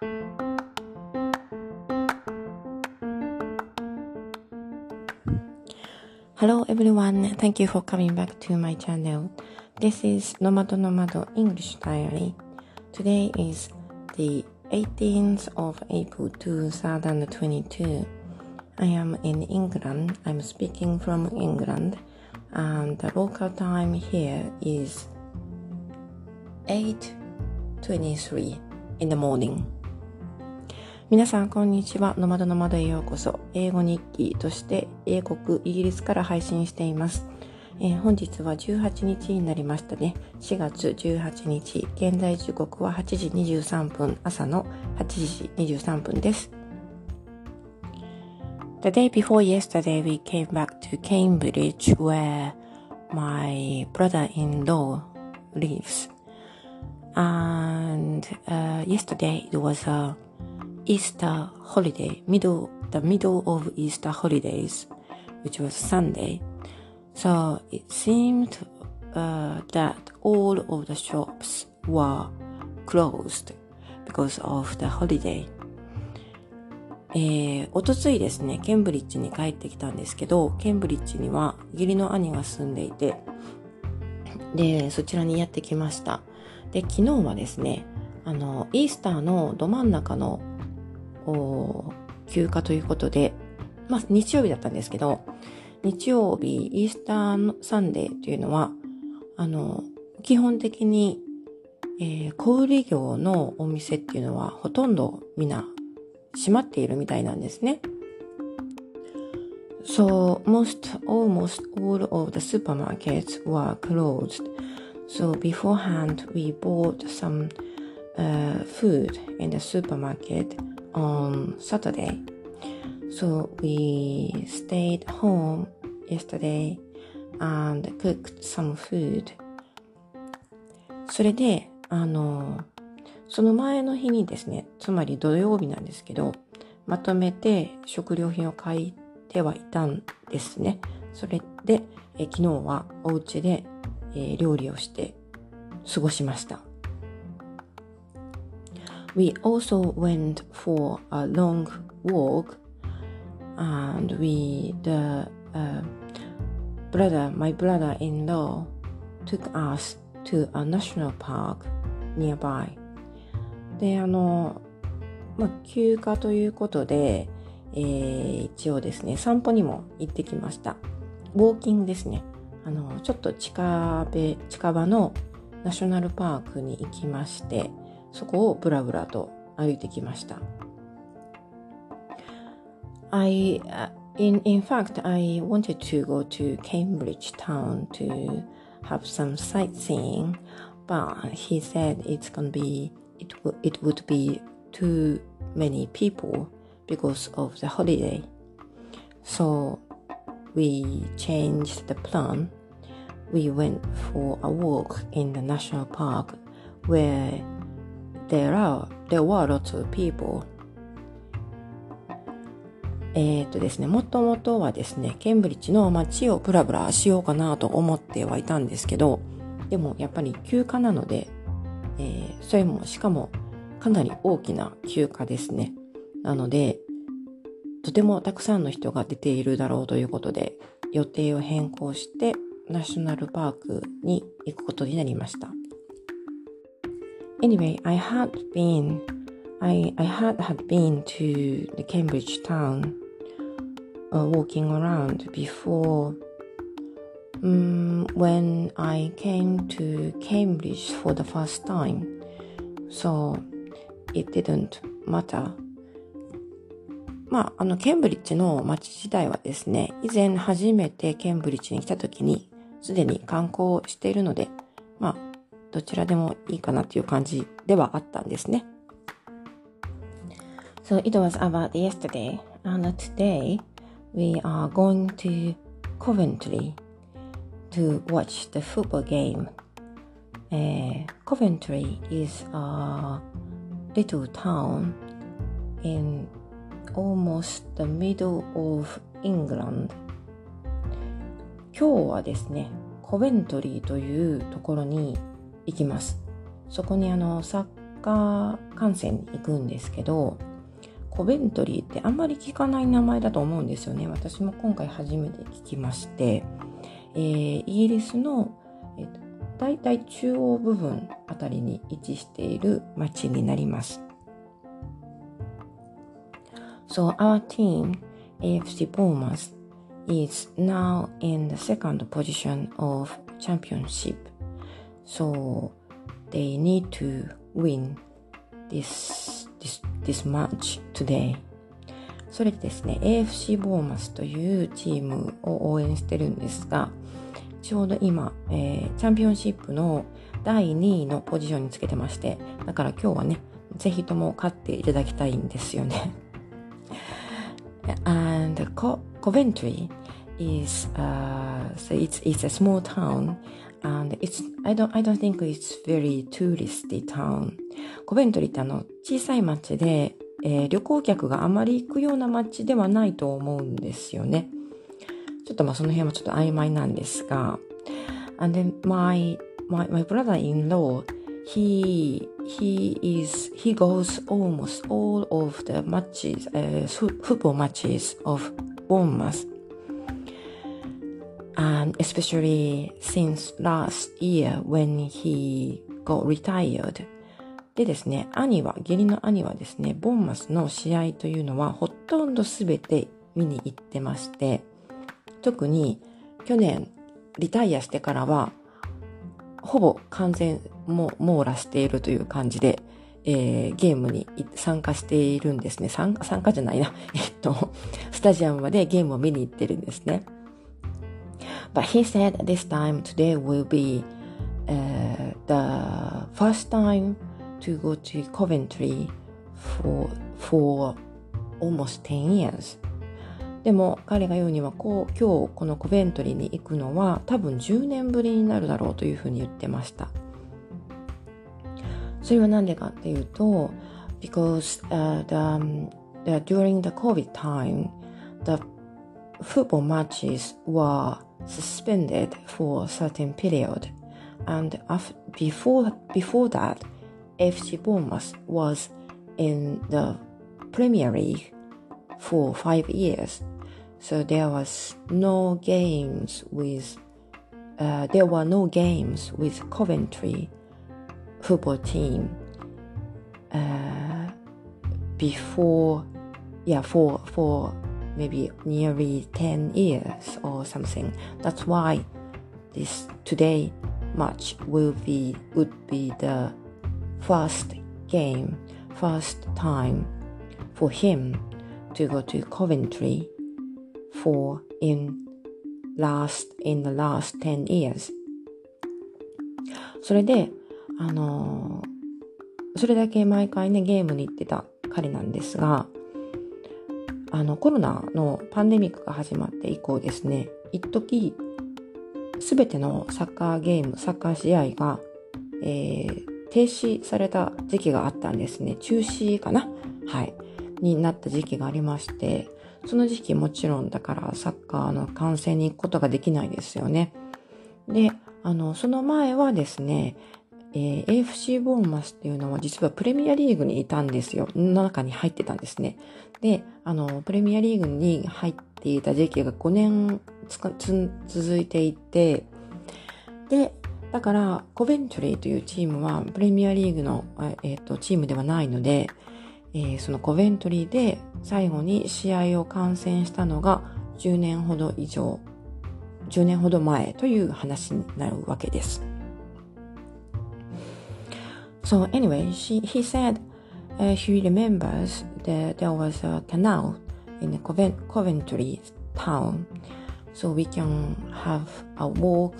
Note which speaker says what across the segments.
Speaker 1: Hello everyone, thank you for coming back to my channel. This is Nomado Nomado English Diary. Today is the 18th of April 2022. I am in England. I'm speaking from England. And the local time here is 8.23 in the morning. 皆さん、こんにちは。ノマドノマドへようこそ。英語日記として英国、イギリスから配信しています。えー、本日は18日になりましたね。4月18日。現在時刻は8時23分。朝の8時23分です。The day before yesterday, we came back to Cambridge where my brother-in-law lives. And uh, yesterday it was a Easter holiday, middle, the middle of Easter holidays, which was Sunday. So it seemed uh, that all of the shops were closed because of the holiday. えー、おとついですね、ケンブリッジに帰ってきたんですけど、ケンブリッジには義理の兄が住んでいて、で、そちらにやってきました。で、昨日はですね、あの、イースターのど真ん中の休暇ということで、まあ日曜日だったんですけど、日曜日、イースターサンデーというのは、あの、基本的に、えー、小売業のお店っていうのはほとんどみんな閉まっているみたいなんですね。So most, almost all of the supermarkets were closed. So beforehand we bought some uh, food in the supermarket on Saturday. So we stayed home yesterday and cooked some food. それで、あの、その前の日にですね、つまり土曜日なんですけど、まとめて食料品を買いてはいたんですね。それで、え昨日はお家で、え料理をして過ごしました。We also went for a long walk and we, the uh, brother, my brother-in-law took us to a national park nearby. で、あの、まあ、休暇ということで、えー、一応ですね、散歩にも行ってきました。ウォーキングですね。あの、ちょっと近場、近場のナショナルパークに行きまして、そこをブラブラと歩いてきました。I, in, in fact, I wanted to go to Cambridge town to have some sightseeing, but he said it's gonna be, it, it would be too many people because of the holiday. So we changed the plan. We went for a walk in the national park where there are, there were lots of people. えっとですね、もともとはですね、ケンブリッジの街をブラブラしようかなと思ってはいたんですけど、でもやっぱり休暇なので、えー、それもしかもかなり大きな休暇ですね。なので、とてもたくさんの人が出ているだろうということで、予定を変更して、ナショナルパークに行くことになりました。Anyway, I had been, I, I had had been to the Cambridge town, uh, walking around before. Um, when I came to Cambridge for the first time, so it didn't matter. まあ、あの、ケンブリッジの街自体はですね、以前初めてケンブリッジに来た時に、すでに観光しているので、まあ、どちらでもいいかなっていう感じではあったんですね。So it was about yesterday and today we are going to Coventry to watch the football game. Uh, Coventry is a little town in almost the middle of England. 今日はですね、コベントリーというところに行きます。そこにあのサッカー観戦に行くんですけど、コベントリーってあんまり聞かない名前だと思うんですよね。私も今回初めて聞きまして、えー、イギリスの、えーと、大体中央部分あたりに位置している町になります。So our team, AFC Bournemouth, is now in the second position of championship. So they need to win this, this, this match today. それでですね、AFC ボーマスというチームを応援してるんですが、ちょうど今、えー、チャンピオンシップの第2位のポジションにつけてまして、だから今日はね、ぜひとも勝っていただきたいんですよね。And Coventry is, uh, so it's, it's a small town and it's, I don't, I don't think it's very touristy town. コベントリーってあの、小さい町で、えー、旅行客があまり行くような町ではないと思うんですよね。ちょっとまあその辺はちょっと曖昧なんですが、and then my, my, my brother-in-law, he, he is, he goes almost all of the matches, uh, football matches of Bournemouth. And especially since last year when he got retired. でですね、兄は、義理の兄はですね、ボンマスの試合というのはほとんどすべて見に行ってまして、特に去年リタイアしてからは、ほぼ完全も網羅しているという感じで、えー、ゲームに参加しているんですね。参加、参加じゃないな。えっと、スタジアムまでゲームを見に行ってるんですね。But he said this time today will be、uh, the first time to go to Coventry for, for almost 10 years. でも彼が言うにはこう今日このコベントリーに行くのは多分10年ぶりになるだろうというふうに言ってました。それは何でかっていうと because、uh, the, the, during the COVID time the football matches were suspended for a certain period and before, before that FC Bournemouth was in the Premier League for five years. So there was no games with, uh, there were no games with Coventry football team uh, before, yeah, for for maybe nearly ten years or something. That's why this today match will be would be the first game, first time for him to go to Coventry for in last in the last 10 years それであのそれだけ毎回ねゲームに行ってた彼なんですが あのコロナのパンデミックが始まって以降ですね一時すべてのサッカーゲームサッカー試合が、えー、停止された時期があったんですね。中止かな？はい。になった時期がありまして、その時期もちろんだからサッカーの観戦に行くことができないですよね。で、あの、その前はですね、えー、AFC ボーンマスっていうのは実はプレミアリーグにいたんですよ。の中に入ってたんですね。で、あの、プレミアリーグに入っていた時期が5年続いていて、で、だから、コベントリーというチームはプレミアリーグの、えーと、チームではないので、えー、そのコベントリーで最後に試合を観戦したのが10年ほど以上、10年ほど前という話になるわけです。So anyway, she, he said uh, he remembers that there was a canal in the Coventry town, so we can have a walk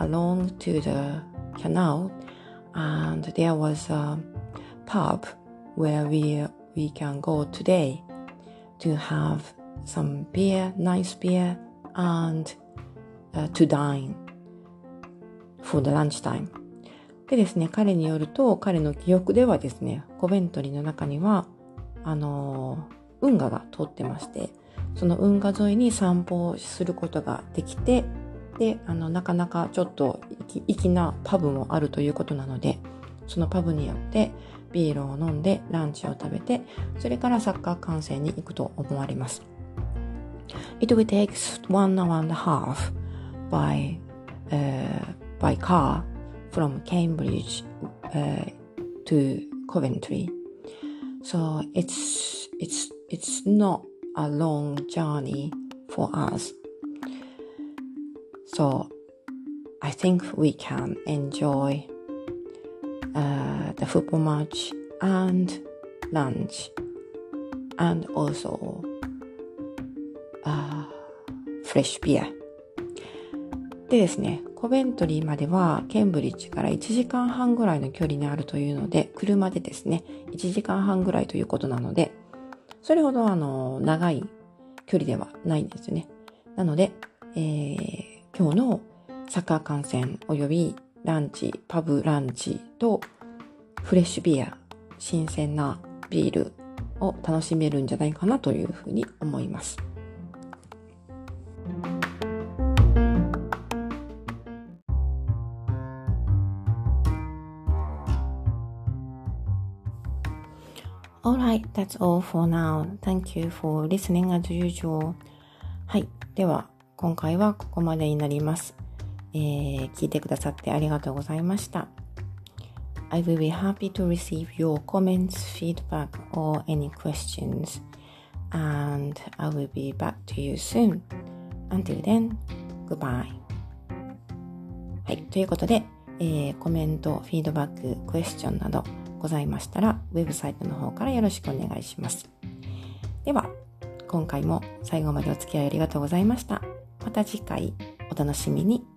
Speaker 1: along to the canal and there was a pub where we we can go today to have some beer, nice beer, and uh, to dine for the lunchtime. でですね、彼によると、彼の記憶ではですね、コベントリーの中には、あのー、運河が通ってまして、その運河沿いに散歩をすることができて、で、あの、なかなかちょっと粋なパブもあるということなので、そのパブによって、ビールを飲んでランチを食べてそれからサッカー観戦に行くと思われます。It will take one hour and a half by, uh, by car from Cambridge uh, to Coventry. So it's it's it's not a long journey for us. So I think we can enjoy uh, the football match and lunch and also uh, fresh beer でですね、コベントリーまではケンブリッジから1時間半ぐらいの距離にあるというので、車でですね、1時間半ぐらいということなので、それほどあの、長い距離ではないんですよね。なので、えー、今日のサッカー観戦及びランチ、パブランチとフレッシュビア、新鮮なビールを楽しめるんじゃないかなというふうに思います。Alright, that's all for now. Thank you for listening as usual. はい。では、今回はここまでになります。えー、聞いてくださってありがとうございました。I will be happy to receive your comments, feedback, or any questions. And I will be back to you soon. Until then, goodbye. はい。ということで、えー、コメント、フィードバック、クエスチョンなどございましたら、ウェブサイトの方からよろしくお願いします。では、今回も最後までお付き合いありがとうございました。また次回お楽しみに。